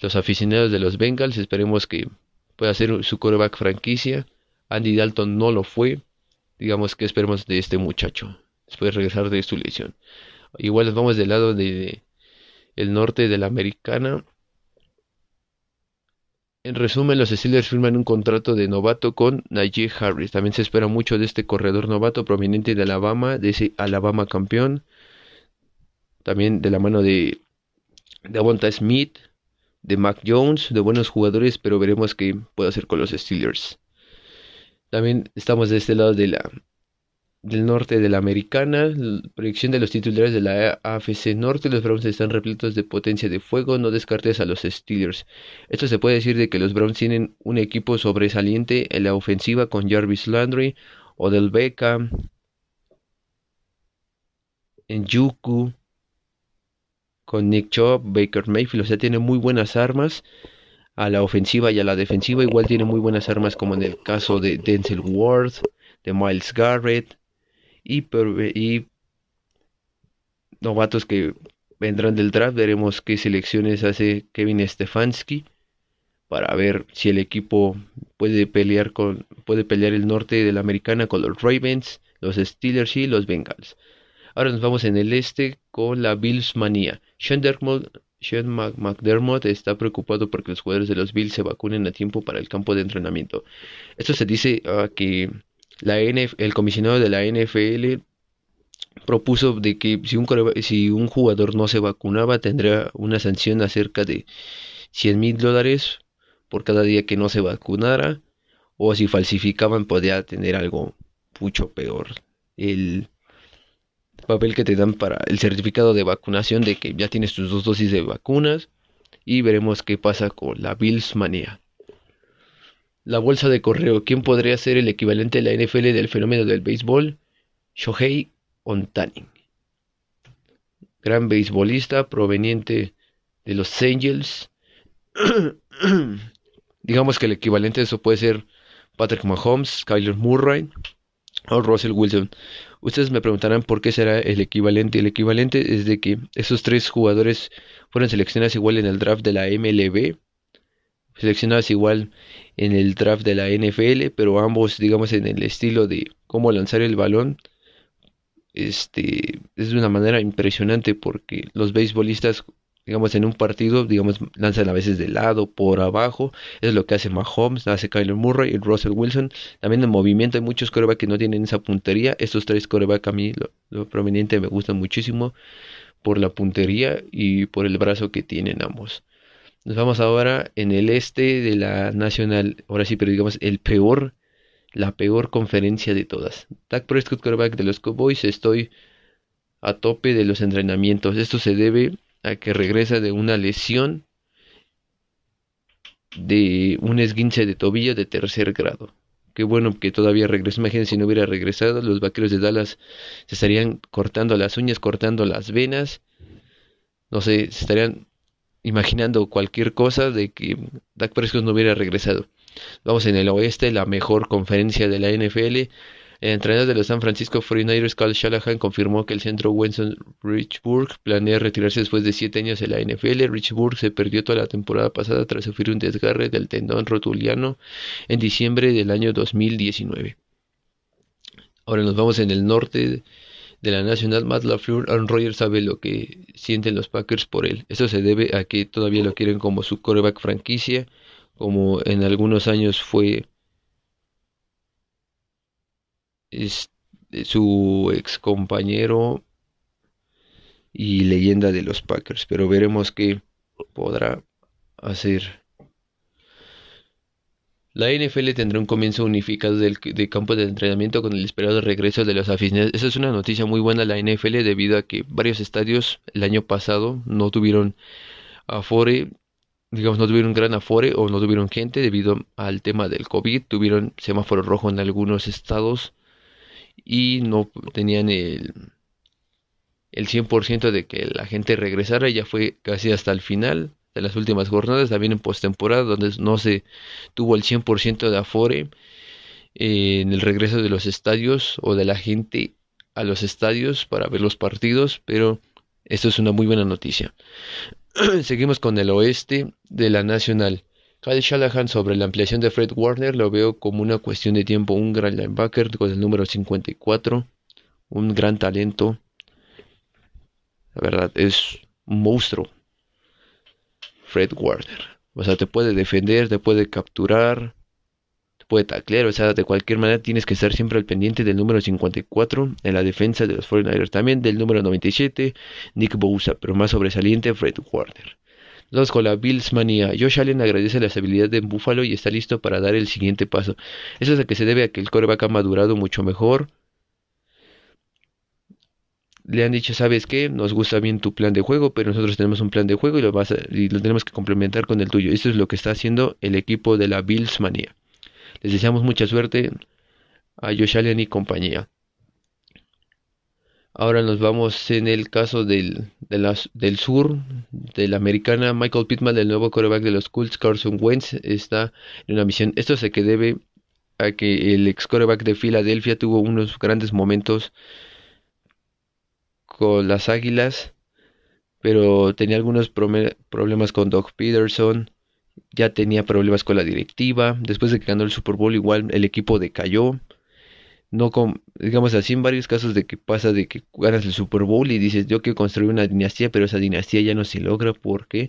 los aficionados de los Bengals. Esperemos que pueda ser su coreback franquicia. Andy Dalton no lo fue. Digamos que esperemos de este muchacho. Después de regresar de su lesión. Igual vamos del lado de, el norte de la americana. En resumen, los Steelers firman un contrato de novato con Najee Harris. También se espera mucho de este corredor novato proveniente de Alabama, de ese Alabama campeón. También de la mano de Devonta Smith, de Mac Jones, de buenos jugadores, pero veremos qué puede hacer con los Steelers. También estamos de este lado de la, del norte de la americana. Proyección de los titulares de la AFC Norte. Los Browns están repletos de potencia de fuego. No descartes a los Steelers. Esto se puede decir de que los Browns tienen un equipo sobresaliente en la ofensiva con Jarvis Landry, Odell Beckham, Yuku con Nick Chubb, Baker Mayfield, o sea, tiene muy buenas armas a la ofensiva y a la defensiva, igual tiene muy buenas armas como en el caso de Denzel Ward, de Miles Garrett y, novatos que vendrán del draft, veremos qué selecciones hace Kevin Stefanski para ver si el equipo puede pelear con puede pelear el norte de la americana con los Ravens, los Steelers y los Bengals. Ahora nos vamos en el este con la Bills manía. Sean, McDermott está preocupado porque los jugadores de los Bills se vacunen a tiempo para el campo de entrenamiento. Esto se dice ah, que la el comisionado de la NFL propuso de que si un, si un jugador no se vacunaba tendría una sanción acerca de 100 mil dólares por cada día que no se vacunara o si falsificaban podía tener algo mucho peor. El papel que te dan para el certificado de vacunación de que ya tienes tus dos dosis de vacunas y veremos qué pasa con la Bills manía. La bolsa de correo, ¿quién podría ser el equivalente de la NFL del fenómeno del béisbol? Shohei Ontani. Gran beisbolista proveniente de los Angels. Digamos que el equivalente de eso puede ser Patrick Mahomes, Kyler Murray o Russell Wilson. Ustedes me preguntarán por qué será el equivalente. El equivalente es de que esos tres jugadores fueron seleccionados igual en el draft de la MLB, seleccionados igual en el draft de la NFL, pero ambos, digamos, en el estilo de cómo lanzar el balón. Este es de una manera impresionante porque los beisbolistas digamos, en un partido, digamos, lanzan a veces de lado, por abajo. es lo que hace Mahomes, hace Kyler Murray y Russell Wilson. También en movimiento hay muchos corebacks que no tienen esa puntería. Estos tres corebacks a mí, lo, lo, proveniente, me gustan muchísimo por la puntería y por el brazo que tienen ambos. Nos vamos ahora en el este de la Nacional, ahora sí, pero digamos el peor, la peor conferencia de todas. Dak Prescott, quarterback de los Cowboys, estoy a tope de los entrenamientos. Esto se debe a que regresa de una lesión de un esguince de tobillo de tercer grado. Qué bueno que todavía regresó. Imagínense si no hubiera regresado, los vaqueros de Dallas se estarían cortando las uñas, cortando las venas. No sé, se estarían imaginando cualquier cosa de que Dak Prescott no hubiera regresado. Vamos en el oeste, la mejor conferencia de la NFL. El entrenador de los San Francisco 49ers, Carl Shanahan, confirmó que el centro Winston Richburg planea retirarse después de siete años en la NFL. Richburg se perdió toda la temporada pasada tras sufrir un desgarre del tendón rotuliano en diciembre del año 2019. Ahora nos vamos en el norte de la Nacional. Matt LaFleur, Aaron Rodgers sabe lo que sienten los Packers por él. Esto se debe a que todavía lo quieren como su coreback franquicia, como en algunos años fue es su ex compañero y leyenda de los Packers, pero veremos qué podrá hacer. La NFL tendrá un comienzo unificado del, de campo de entrenamiento con el esperado regreso de los aficionados. Esa es una noticia muy buena la NFL debido a que varios estadios el año pasado no tuvieron afore, digamos no tuvieron gran afore o no tuvieron gente debido al tema del COVID, tuvieron semáforo rojo en algunos estados y no tenían el, el 100% de que la gente regresara, ya fue casi hasta el final de las últimas jornadas, también en postemporada, donde no se tuvo el 100% de afore en el regreso de los estadios o de la gente a los estadios para ver los partidos, pero esto es una muy buena noticia. Seguimos con el oeste de la Nacional. Kyle Shanahan sobre la ampliación de Fred Warner lo veo como una cuestión de tiempo, un gran linebacker con el número 54, un gran talento. La verdad, es un monstruo. Fred Warner. O sea, te puede defender, te puede capturar, te puede taclear. O sea, de cualquier manera tienes que estar siempre al pendiente del número 54 en la defensa de los 49ers. También del número 97, Nick Bosa, pero más sobresaliente, Fred Warner. Dos con la Bills manía. Josh Allen agradece la estabilidad de Buffalo y está listo para dar el siguiente paso. Eso es a que se debe a que el coreback ha madurado mucho mejor. Le han dicho, ¿sabes qué? Nos gusta bien tu plan de juego, pero nosotros tenemos un plan de juego y lo, vas y lo tenemos que complementar con el tuyo. Eso es lo que está haciendo el equipo de la Bills manía. Les deseamos mucha suerte a Josh Allen y compañía. Ahora nos vamos en el caso del, del sur, de la americana. Michael Pittman, el nuevo quarterback de los Colts, Carson Wentz, está en una misión. Esto se que debe a que el ex quarterback de Filadelfia tuvo unos grandes momentos con las Águilas, pero tenía algunos problemas con Doug Peterson, ya tenía problemas con la directiva. Después de que ganó el Super Bowl, igual el equipo decayó no con, digamos así, en varios casos de que pasa de que ganas el Super Bowl y dices, yo quiero construir una dinastía, pero esa dinastía ya no se logra. Porque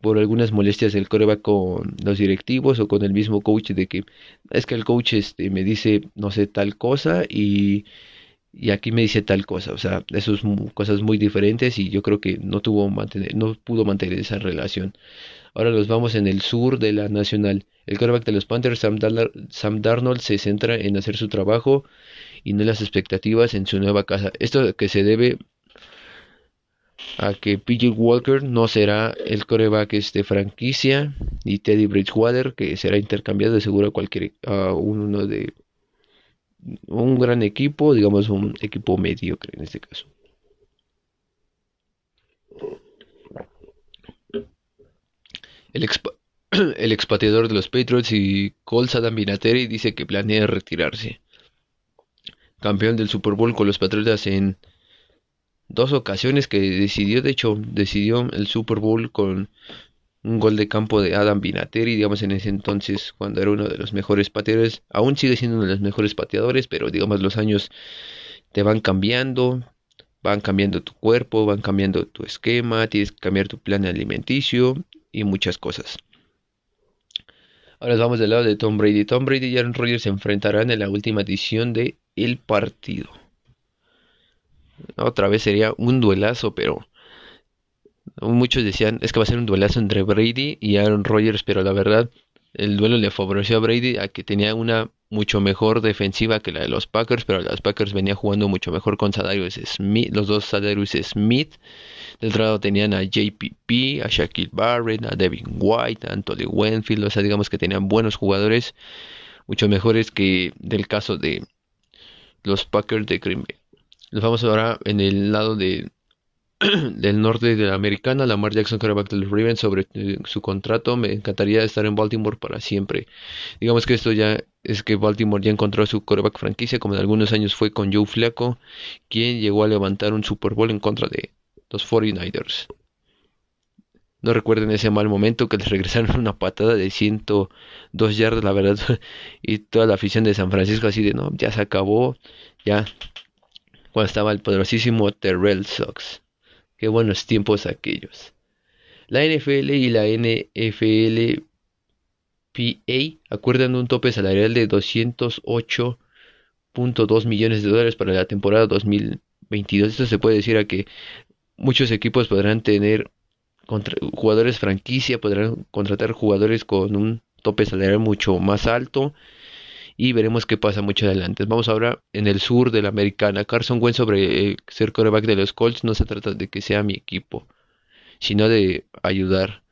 por algunas molestias del coreback con los directivos o con el mismo coach de que es que el coach este me dice no sé tal cosa y y aquí me dice tal cosa, o sea, eso son cosas muy diferentes y yo creo que no tuvo mantener, no pudo mantener esa relación. Ahora nos vamos en el sur de la Nacional. El quarterback de los Panthers, Sam, Darnold, se centra en hacer su trabajo y no las expectativas en su nueva casa. Esto que se debe a que PJ Walker no será el coreback de este, franquicia y Teddy Bridgewater que será intercambiado de seguro a cualquier a uno de un gran equipo, digamos un equipo mediocre en este caso. El, el expatriador de los Patriots y Colts Adam Vinatieri dice que planea retirarse. Campeón del Super Bowl con los Patriotas en dos ocasiones que decidió, de hecho, decidió el Super Bowl con un gol de campo de Adam Vinatieri, digamos en ese entonces cuando era uno de los mejores pateadores, aún sigue siendo uno de los mejores pateadores, pero digamos los años te van cambiando, van cambiando tu cuerpo, van cambiando tu esquema, tienes que cambiar tu plan alimenticio y muchas cosas. Ahora vamos del lado de Tom Brady. Tom Brady y Aaron Rodgers se enfrentarán en la última edición de El Partido. Otra vez sería un duelazo, pero Muchos decían es que va a ser un duelazo entre Brady y Aaron Rodgers, pero la verdad el duelo le favoreció a Brady a que tenía una mucho mejor defensiva que la de los Packers, pero los Packers venía jugando mucho mejor con Sadarius Smith, los dos Sadarius Smith. Del otro lado tenían a JPP, a Shaquille Barrett, a Devin White, a Anthony Wenfield, o sea, digamos que tenían buenos jugadores, mucho mejores que del caso de los Packers de Green Bay. Nos vamos ahora en el lado de del norte de la americana, Lamar Jackson, quarterback de los Ravens, sobre eh, su contrato. Me encantaría estar en Baltimore para siempre. Digamos que esto ya es que Baltimore ya encontró su quarterback franquicia, como en algunos años fue con Joe Flacco, quien llegó a levantar un Super Bowl en contra de los 49ers. No recuerden ese mal momento que les regresaron una patada de 102 yardas, la verdad, y toda la afición de San Francisco así de, no, ya se acabó, ya, cuando estaba el poderosísimo Terrell Sox. Qué buenos tiempos aquellos. La NFL y la NFLPA acuerdan un tope salarial de 208.2 millones de dólares para la temporada 2022. Esto se puede decir a que muchos equipos podrán tener jugadores franquicia, podrán contratar jugadores con un tope salarial mucho más alto y veremos qué pasa mucho adelante. Vamos ahora en el sur de la americana. Carson Wentz sobre eh, ser coreback de los Colts no se trata de que sea mi equipo, sino de ayudar.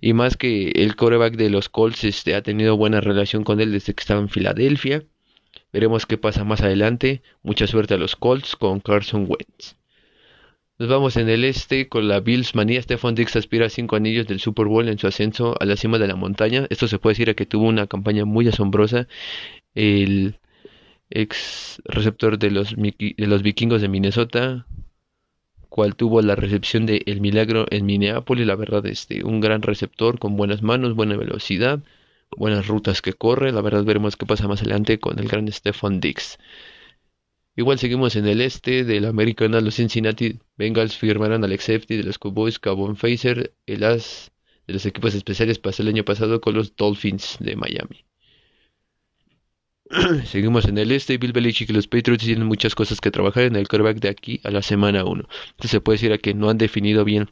Y más que el coreback de los Colts este, ha tenido buena relación con él desde que estaba en Filadelfia. Veremos qué pasa más adelante. Mucha suerte a los Colts con Carson Wentz. Nos vamos en el este con la Bills manía. Stephon Dix aspira a cinco anillos del Super Bowl en su ascenso a la cima de la montaña. Esto se puede decir a que tuvo una campaña muy asombrosa. El ex receptor de los, vikingos de Minnesota, cual tuvo la recepción de El Milagro en Minneapolis. La verdad, este, un gran receptor con buenas manos, buena velocidad, buenas rutas que corre. La verdad, veremos qué pasa más adelante con el gran Stephon Dix. Igual seguimos en el este de la americana. Los Cincinnati Bengals firmaron al safety de los Cowboys, Cabon Facer, el as de los equipos especiales, pasó el año pasado con los Dolphins de Miami. Seguimos en el este. Bill Belichick y los Patriots tienen muchas cosas que trabajar en el quarterback de aquí a la semana 1. Entonces se puede decir a que no han definido bien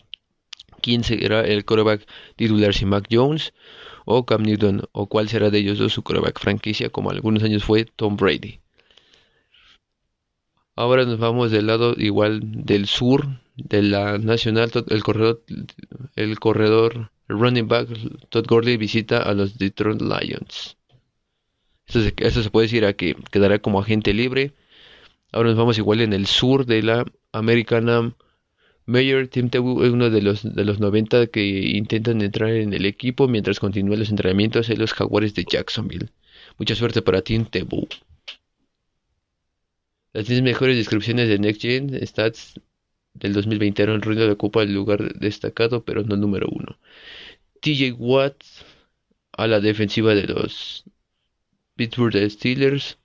quién será el quarterback titular, si Mac Jones o Cam Newton, o cuál será de ellos dos su quarterback franquicia, como algunos años fue Tom Brady. Ahora nos vamos del lado igual del sur de la nacional, el corredor, el corredor running back Todd Gurley visita a los Detroit Lions. Eso se, puede decir a que quedará como agente libre. Ahora nos vamos igual en el sur de la americana. Mayor Tim Tebow es uno de los de los 90 que intentan entrar en el equipo mientras continúan los entrenamientos en los Jaguares de Jacksonville. Mucha suerte para Tim Tebow. Las 10 mejores descripciones de Next Gen Stats del 2020 eran ruido de ocupa el lugar destacado, pero no número uno. TJ Watt a la defensiva de los Pittsburgh Steelers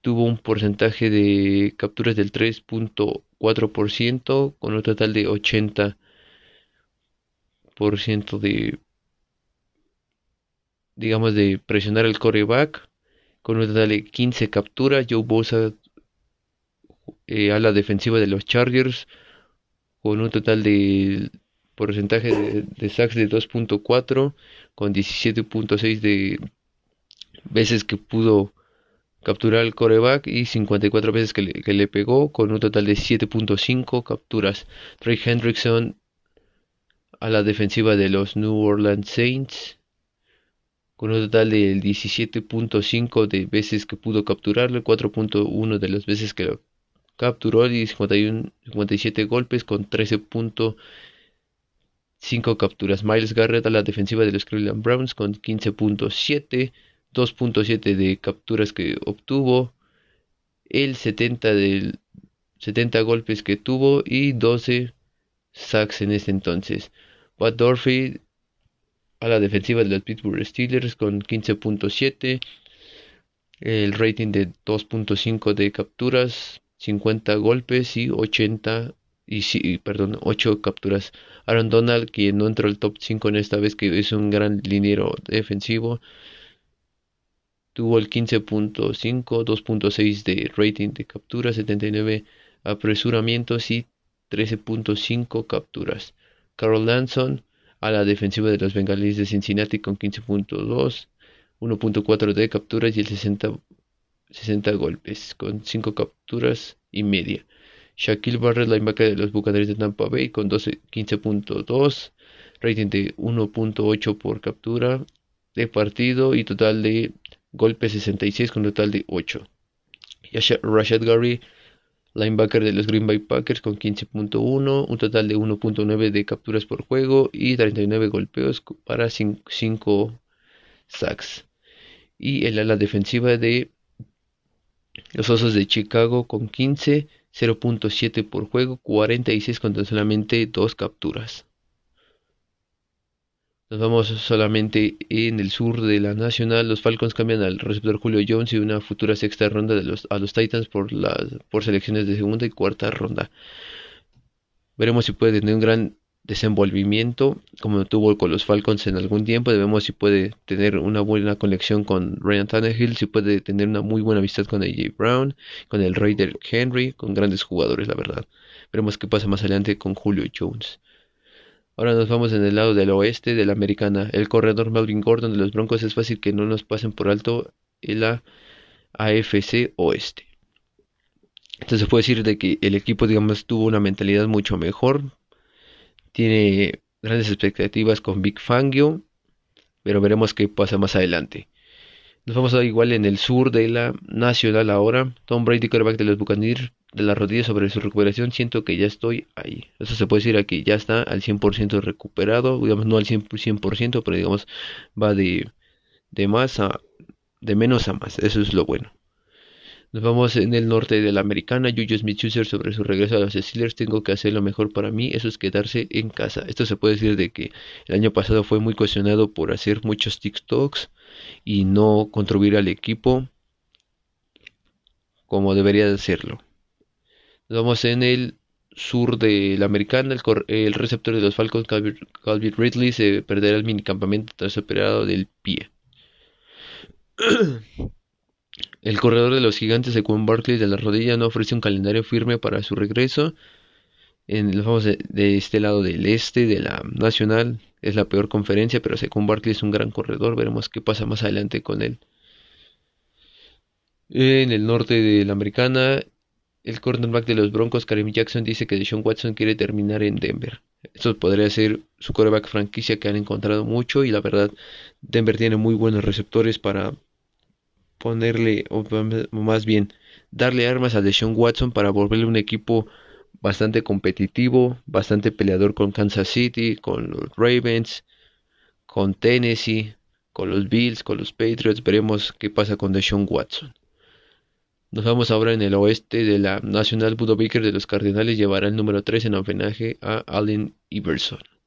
tuvo un porcentaje de capturas del 3.4% con un total de 80% de digamos de presionar el coreback con un total de 15 capturas. Joe Bosa eh, a la defensiva de los Chargers con un total de porcentaje de, sacks de 2.4 con 17.6 de veces que pudo capturar el coreback y 54 veces que le, que le pegó con un total de 7.5 capturas. Trey Hendrickson a la defensiva de los New Orleans Saints con un total de 17.5 de veces que pudo capturarlo, 4.1 de las veces que lo capturó y 51, 57 golpes con 13.5 capturas. Miles Garrett a la defensiva de los Cleveland Browns con 15.7, 2.7 de capturas que obtuvo, el 70 del 70 golpes que tuvo y 12 sacks en ese entonces. Pat Dorothy a la defensiva de los Pittsburgh Steelers con 15.7, el rating de 2.5 de capturas, 50 golpes y 80 y sí, perdón, 8 capturas. Aaron Donald, quien no entró al top 5 en esta vez, que es un gran liniero defensivo, tuvo el 15.5, 2.6 de rating de capturas, 79 apresuramientos y 13.5 capturas. Carol Lanson, a la defensiva de los Bengalíes de Cincinnati con 15.2, 1.4 de capturas y el 60, 60 golpes, con 5 capturas y media. Shaquille Barrett, linebacker de los Buccaneers de Tampa Bay, con 15.2, rating de 1.8 por captura de partido y total de golpes 66 con total de 8. Rashad Gary, linebacker de los Green Bay Packers con 15.1, un total de 1.9 de capturas por juego y 39 golpeos para 5 sacks. Y el ala defensiva de los Osos de Chicago con 15, 0.7 por juego, 46 con solamente 2 capturas. Nos vamos solamente en el sur de la Nacional. Los Falcons cambian al receptor Julio Jones y una futura sexta ronda a los Titans por selecciones de segunda y cuarta ronda. Veremos si puede tener un gran desenvolvimiento como tuvo con los Falcons en algún tiempo. Debemos si puede tener una buena conexión con Ryan Tannehill, si puede tener una muy buena amistad con AJ Brown, con el Raider Henry, con grandes jugadores, la verdad. Veremos qué pasa más adelante con Julio Jones. Ahora nos vamos en el lado del oeste de la americana. El corredor Melvin Gordon de los Broncos es fácil que no nos pasen por alto en la AFC oeste. Entonces se puede decir de que el equipo, digamos, tuvo una mentalidad mucho mejor. Tiene grandes expectativas con Big Fangio. Pero veremos qué pasa más adelante. Nos vamos a igual en el sur de la Nacional ahora. Tom Brady, quarterback de los Buccaneers, de la rodilla sobre su recuperación, siento que ya estoy ahí. Eso se puede decir aquí, ya está al 100% recuperado, digamos no al 100%, pero digamos va de, de más a de menos a más, eso es lo bueno. Nos vamos en el norte de la americana, Juju Smith-Schuster sobre su regreso a los Steelers, tengo que hacer lo mejor para mí, eso es quedarse en casa. Esto se puede decir de que el año pasado fue muy cuestionado por hacer muchos TikToks y no contribuir al equipo como debería de hacerlo. Nos vamos en el sur de la americana, el, receptor de los Falcons, Calvin Ridley, se perderá el minicampamento tras operado del pie. El corredor de los gigantes, Quan Barkley, de la rodilla, no ofrece un calendario firme para su regreso. En, vamos de, de, este lado del este, de la nacional, es la peor conferencia, pero Sequan Barkley es un gran corredor. Veremos qué pasa más adelante con él. En el norte de la americana, el cornerback de los Broncos, Karim Jackson, dice que Deshaun Watson quiere terminar en Denver. Esto podría ser su quarterback franquicia que han encontrado mucho y la verdad Denver tiene muy buenos receptores para ponerle, o más bien darle armas a Deshaun Watson para volverle un equipo bastante competitivo, bastante peleador con Kansas City, con los Ravens, con Tennessee, con los Bills, con los Patriots. Veremos qué pasa con Deshaun Watson. Nos vamos ahora en el oeste de la National Budoviker de los Cardinales. Llevará el número 3 en homenaje a Allen Iverson.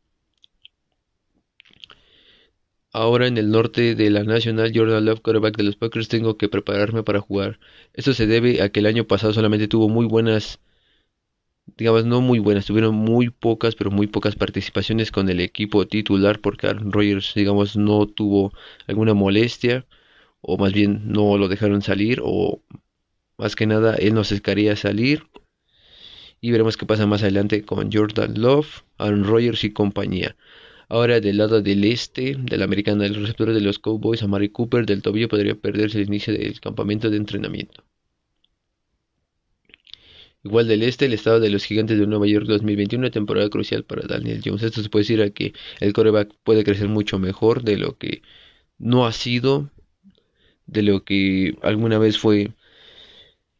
Ahora en el norte de la National Jordan Love, quarterback de los Packers, tengo que prepararme para jugar. Esto se debe a que el año pasado solamente tuvo muy buenas, digamos no muy buenas, tuvieron muy pocas, pero muy pocas participaciones con el equipo titular porque Aaron Rodgers, digamos, no tuvo alguna molestia o más bien no lo dejaron salir o más que nada, él nos quería salir. Y veremos qué pasa más adelante con Jordan Love, Aaron Rodgers y compañía. Ahora del lado del este de la americana, el receptor de los Cowboys, Amari Cooper, del tobillo podría perderse el inicio del campamento de entrenamiento. Igual del este, el estado de los gigantes de Nueva York 2021, una temporada crucial para Daniel Jones. Esto se puede decir a que el coreback puede crecer mucho mejor de lo que no ha sido, de lo que alguna vez fue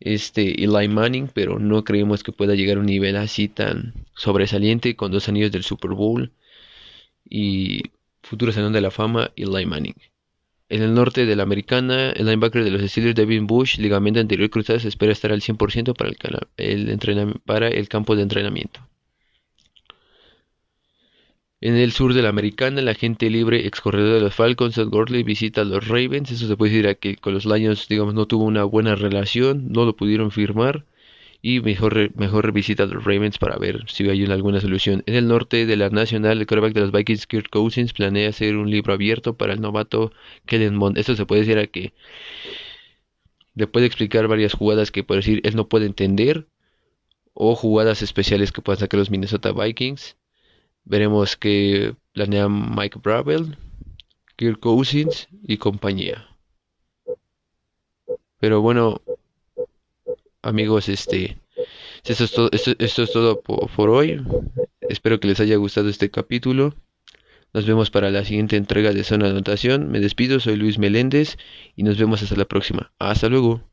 este Eli Manning, pero no creemos que pueda llegar a un nivel así tan sobresaliente con dos anillos del Super Bowl y futuro salón de la fama Eli Manning. En el norte de la americana, el linebacker de los Steelers Devin Bush, ligamento anterior cruzado, se espera estar al 100% para el, para el campo de entrenamiento. En el sur de la americana, la gente libre ex corredor de los Falcons, Ed Gurley, visita a los Ravens. Eso se puede decir a que con los Lions, digamos, no tuvo una buena relación, no lo pudieron firmar. Y mejor, mejor visita a los Ravens para ver si hay alguna solución. En el norte de la Nacional, el quarterback de los Vikings, Kirk Cousins, planea hacer un libro abierto para el novato Kellen Mond. Esto se puede decir a que le puede explicar varias jugadas que puede decir él no puede entender o jugadas especiales que puedan sacar los Minnesota Vikings Veremos qué planea Mike Bravel, Kirk Cousins y compañía. Pero bueno, amigos, este, esto es todo, todo por hoy. Espero que les haya gustado este capítulo. Nos vemos para la siguiente entrega de Zona de Anotación. Me despido, soy Luis Meléndez y nos vemos hasta la próxima. Hasta luego.